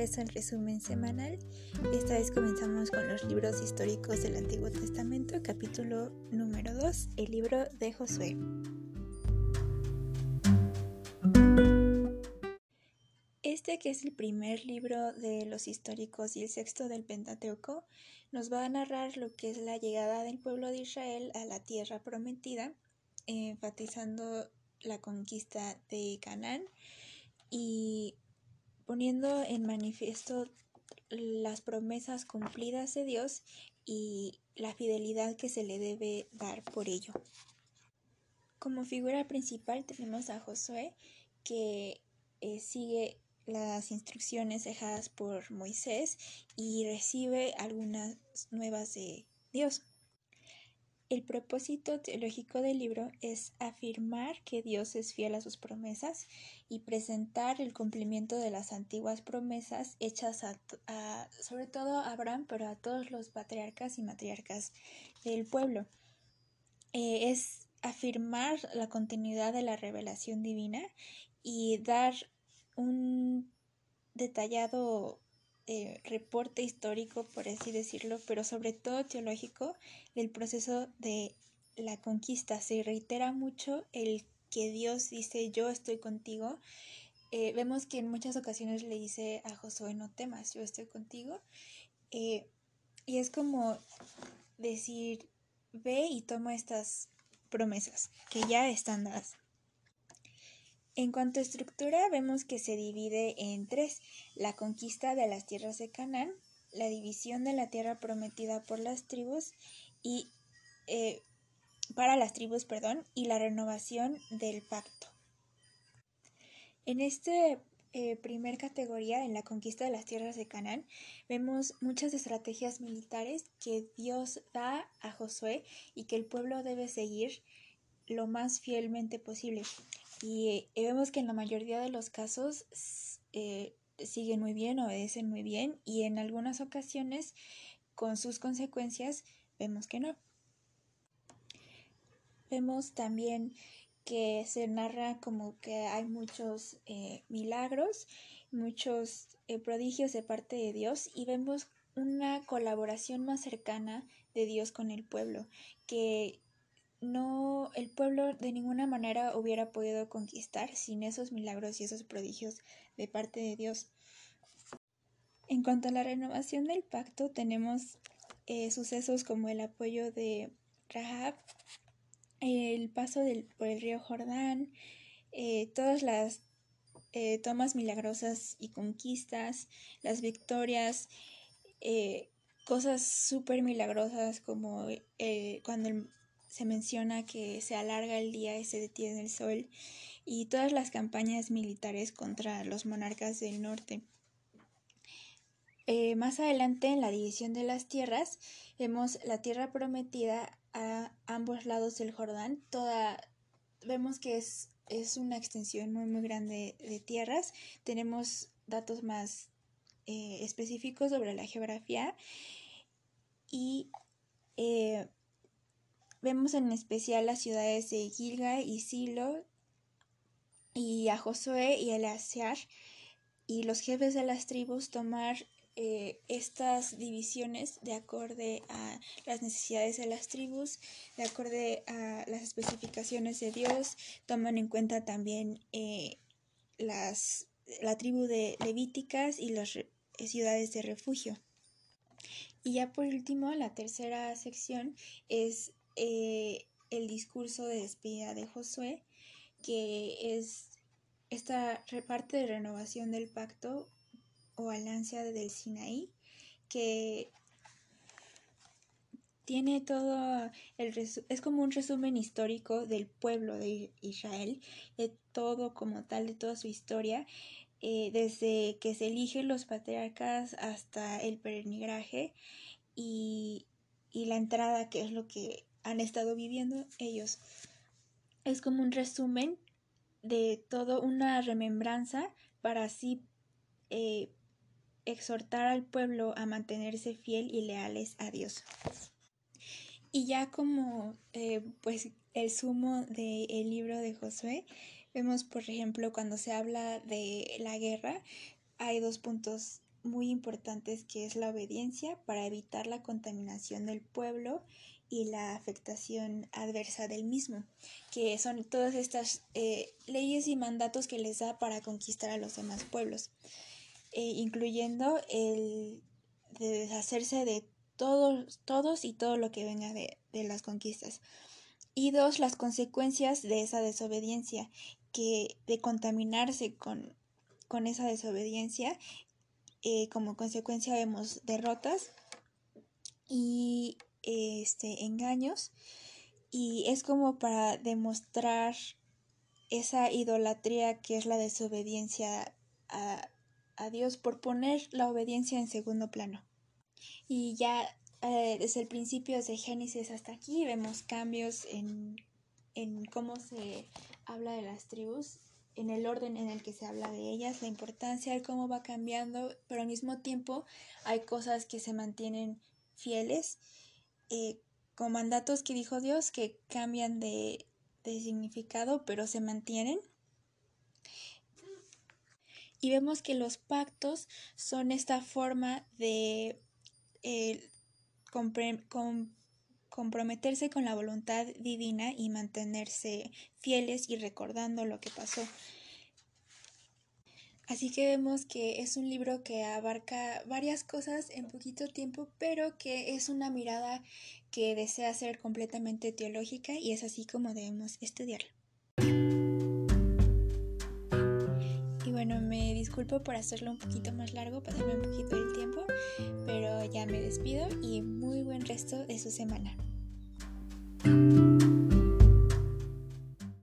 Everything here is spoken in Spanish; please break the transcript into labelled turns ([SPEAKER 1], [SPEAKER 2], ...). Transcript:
[SPEAKER 1] vez al resumen semanal. Esta vez comenzamos con los libros históricos del Antiguo Testamento, capítulo número 2, el libro de Josué. Este, que es el primer libro de los históricos y el sexto del Pentateuco, nos va a narrar lo que es la llegada del pueblo de Israel a la tierra prometida, enfatizando la conquista de Canaán y poniendo en manifiesto las promesas cumplidas de Dios y la fidelidad que se le debe dar por ello. Como figura principal tenemos a Josué que eh, sigue las instrucciones dejadas por Moisés y recibe algunas nuevas de Dios. El propósito teológico del libro es afirmar que Dios es fiel a sus promesas y presentar el cumplimiento de las antiguas promesas hechas a, sobre todo a Abraham, pero a todos los patriarcas y matriarcas del pueblo. Eh, es afirmar la continuidad de la revelación divina y dar un detallado eh, reporte histórico, por así decirlo, pero sobre todo teológico, del proceso de la conquista. Se reitera mucho el que Dios dice yo estoy contigo. Eh, vemos que en muchas ocasiones le dice a Josué no temas, yo estoy contigo. Eh, y es como decir, ve y toma estas promesas que ya están dadas. En cuanto a estructura, vemos que se divide en tres, la conquista de las tierras de Canaán, la división de la tierra prometida por las tribus y eh, para las tribus, perdón, y la renovación del pacto. En esta eh, primer categoría, en la conquista de las tierras de Canaán, vemos muchas estrategias militares que Dios da a Josué y que el pueblo debe seguir lo más fielmente posible. Y eh, vemos que en la mayoría de los casos eh, siguen muy bien, obedecen muy bien y en algunas ocasiones con sus consecuencias vemos que no. Vemos también que se narra como que hay muchos eh, milagros, muchos prodigios de parte de Dios y vemos una colaboración más cercana de Dios con el pueblo, que no el pueblo de ninguna manera hubiera podido conquistar sin esos milagros y esos prodigios de parte de Dios. En cuanto a la renovación del pacto, tenemos eh, sucesos como el apoyo de Rahab, el paso por el río Jordán, eh, todas las eh, tomas milagrosas y conquistas, las victorias, cosas súper milagrosas como cuando el se menciona que se alarga el día y se detiene el sol y todas las campañas militares contra los monarcas del norte. Eh, más adelante en la división de las tierras vemos la tierra prometida a ambos lados del Jordán. Toda, vemos que es, es una extensión muy muy grande de tierras. Tenemos datos más eh, específicos sobre la geografía y eh, Vemos en especial las ciudades de Gilga y Silo y a Josué y Eleazar y los jefes de las tribus tomar eh, estas divisiones de acorde a las necesidades de las tribus, de acorde a las especificaciones de Dios, toman en cuenta también eh, las, la tribu de Levíticas y las ciudades de refugio. Y ya por último, la tercera sección es eh, el discurso de despedida de Josué, que es esta parte de renovación del pacto o alianza del Sinaí, que tiene todo el es como un resumen histórico del pueblo de Israel, de todo como tal, de toda su historia, eh, desde que se eligen los patriarcas hasta el peregrinaje y, y la entrada, que es lo que han estado viviendo ellos. Es como un resumen de todo, una remembranza para así eh, exhortar al pueblo a mantenerse fiel y leales a Dios. Y ya como eh, pues el sumo del libro de Josué, vemos por ejemplo cuando se habla de la guerra, hay dos puntos muy importantes que es la obediencia para evitar la contaminación del pueblo y la afectación adversa del mismo, que son todas estas eh, leyes y mandatos que les da para conquistar a los demás pueblos, eh, incluyendo el de deshacerse de todos, todos y todo lo que venga de, de las conquistas. Y dos, las consecuencias de esa desobediencia, que de contaminarse con, con esa desobediencia, eh, como consecuencia vemos derrotas y este, engaños y es como para demostrar esa idolatría que es la desobediencia a, a Dios por poner la obediencia en segundo plano. Y ya eh, desde el principio de Génesis hasta aquí vemos cambios en, en cómo se habla de las tribus, en el orden en el que se habla de ellas, la importancia de cómo va cambiando, pero al mismo tiempo hay cosas que se mantienen fieles eh, con mandatos que dijo Dios que cambian de, significado pero se mantienen. Y vemos que los pactos son esta forma de eh, comprometerse con la voluntad divina y mantenerse fieles y recordando lo que pasó. Así que vemos que es un libro que abarca varias cosas en poquito tiempo, pero que es una mirada que desea ser completamente teológica y es así como debemos estudiarlo. Y bueno, me disculpo por hacerlo un poquito más largo, pasarme un poquito el tiempo, pero ya me despido y muy buen resto de su semana.